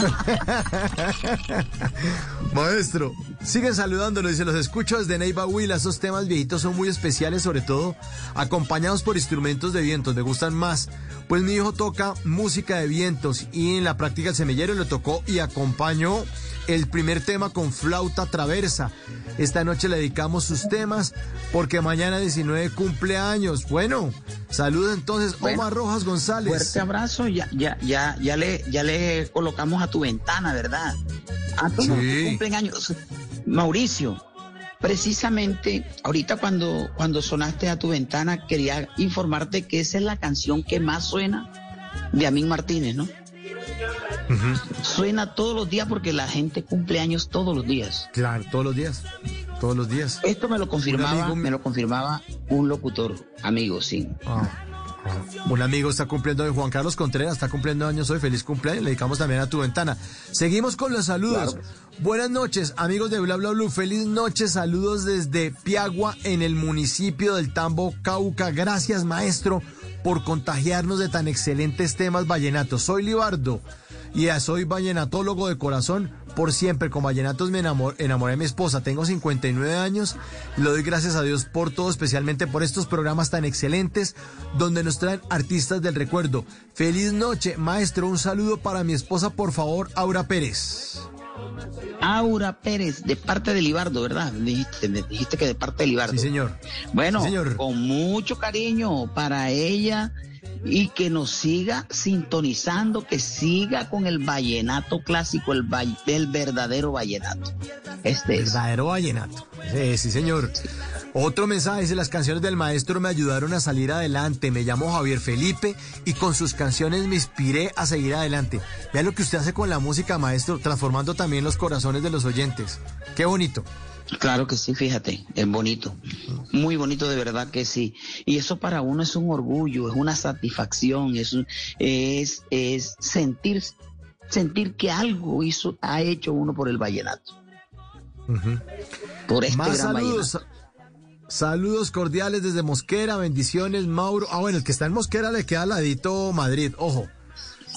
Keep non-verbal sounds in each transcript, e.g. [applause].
[laughs] Maestro, siguen saludándolo, dice, los escucho desde Neiva Huila, esos temas viejitos son muy especiales, sobre todo acompañados por instrumentos de vientos, me gustan más. Pues mi hijo toca música de vientos y en la práctica el semillero le tocó y acompañó el primer tema con flauta traversa. Esta noche le dedicamos sus temas porque mañana 19 cumpleaños. Bueno, saludos entonces Omar Rojas González. Fuerte abrazo, ya, ya, ya, ya le, ya le colocamos a tu ventana, ¿verdad? A todos Sí. cumplen años. Mauricio, precisamente ahorita cuando, cuando sonaste a tu ventana, quería informarte que esa es la canción que más suena de Amín Martínez, ¿no? Suena todos los días porque la gente cumple años todos los días. Claro, todos los días. Todos los días. Esto me lo confirmaba, amigo- me lo confirmaba un locutor, amigo, sí. Ah, ah. Un amigo está cumpliendo hoy, Juan Carlos Contreras, está cumpliendo años hoy. Feliz cumpleaños. Le dedicamos también a tu ventana. Seguimos con los saludos. Buenas noches, amigos de Bla Bla Blue. Feliz noche. Saludos desde Piagua, en el municipio del Tambo, Cauca. Gracias, maestro, por contagiarnos de tan excelentes temas vallenatos. Soy Libardo y ya soy vallenatólogo de corazón. Por siempre, con vallenatos me enamor- enamoré de mi esposa. Tengo 59 años. Le doy gracias a Dios por todo, especialmente por estos programas tan excelentes donde nos traen artistas del recuerdo. Feliz noche, maestro. Un saludo para mi esposa, por favor, Aura Pérez. Aura Pérez, de parte de Libardo, ¿verdad? Dijiste, dijiste que de parte de Libardo. Sí, señor. Bueno, Sí, señor. con mucho cariño para ella y que nos siga sintonizando, que siga con el vallenato clásico, el, va- el verdadero vallenato. Este es. Verdadero vallenato. Sí, sí, señor. Otro mensaje dice, las canciones del maestro me ayudaron a salir adelante. Me llamo Javier Felipe y con sus canciones me inspiré a seguir adelante. Vea lo que usted hace con la música, maestro, transformando también los corazones de los oyentes. Qué bonito. Claro que sí, fíjate, es bonito. Muy bonito de verdad que sí. Y eso para uno es un orgullo, es una satisfacción, es, es, es sentir, sentir que algo hizo, ha hecho uno por el vallenato. Por este Más gran saludos. vallenato. Saludos cordiales desde Mosquera, bendiciones, Mauro. Ah, bueno, el que está en Mosquera le queda al ladito Madrid, ojo.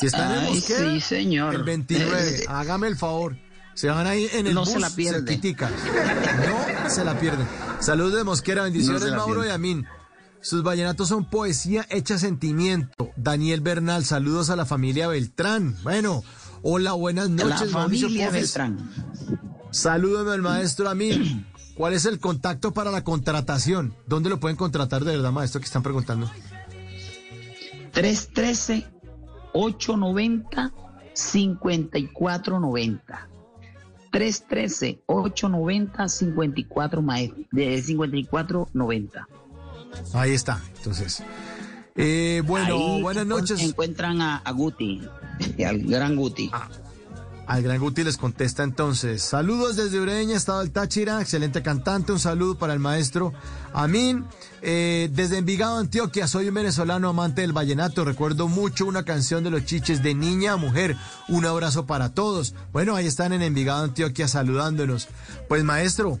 Si están en Ay, Mosquera, sí, señor. el 29, Eh, hágame el favor. Se van ahí en el No bus, se la pierde. cerquitica. No se la pierden. Saludos de Mosquera, bendiciones, No se la Mauro y. Amín. Sus vallenatos son poesía hecha sentimiento. Daniel Bernal, saludos a la familia Beltrán. Bueno, hola, buenas La noches, Mauricio familia. Beltrán. Salúdame al maestro Amín. ¿Cuál es el contacto para la contratación? ¿Dónde lo pueden contratar de verdad, maestro, que están preguntando? 313-890-5490. 313-890-54 de 5490. Ahí está, entonces. Eh, bueno, Ahí buenas noches. Encuentran a, a Guti, al gran Guti. Al gran Guti les contesta entonces. Saludos desde Ureña, Estado del Táchira, excelente cantante. Un saludo para el maestro Amin. Eh, desde Envigado, Antioquia, soy un venezolano amante del vallenato. Recuerdo mucho una canción de los chiches de niña a mujer. Un abrazo para todos. Bueno, ahí están en Envigado, Antioquia, saludándonos. Pues maestro,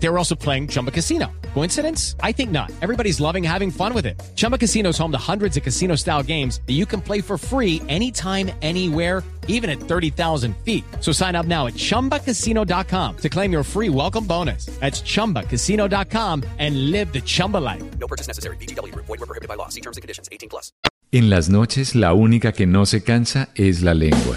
They were also playing Chumba Casino. Coincidence? I think not. Everybody's loving having fun with it. Chumba Casino is home to hundreds of casino style games that you can play for free anytime, anywhere even at 30,000 feet. So sign up now at ChumbaCasino.com to claim your free welcome bonus. That's ChumbaCasino.com and live the Chumba life. No purchase necessary. VGW Group. Void were prohibited by law. See terms and conditions. 18 plus. En las noches la única que no se cansa es la lengua.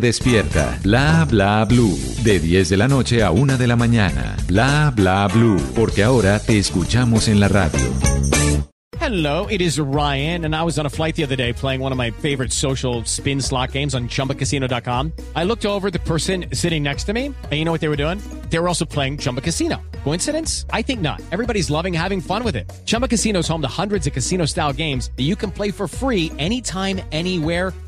despierta. Bla Bla Blue, de 10 de la noche a 1 de la mañana. Bla Bla Blue, porque ahora te escuchamos en la radio. Hello, it is Ryan, and I was on a flight the other day playing one of my favorite social spin slot games on chumbacasino.com. I looked over the person sitting next to me, and you know what they were doing? They were also playing Chumba Casino. Coincidence? I think not. Everybody's loving having fun with it. Chumba Casino is home to hundreds of casino style games that you can play for free anytime, anywhere,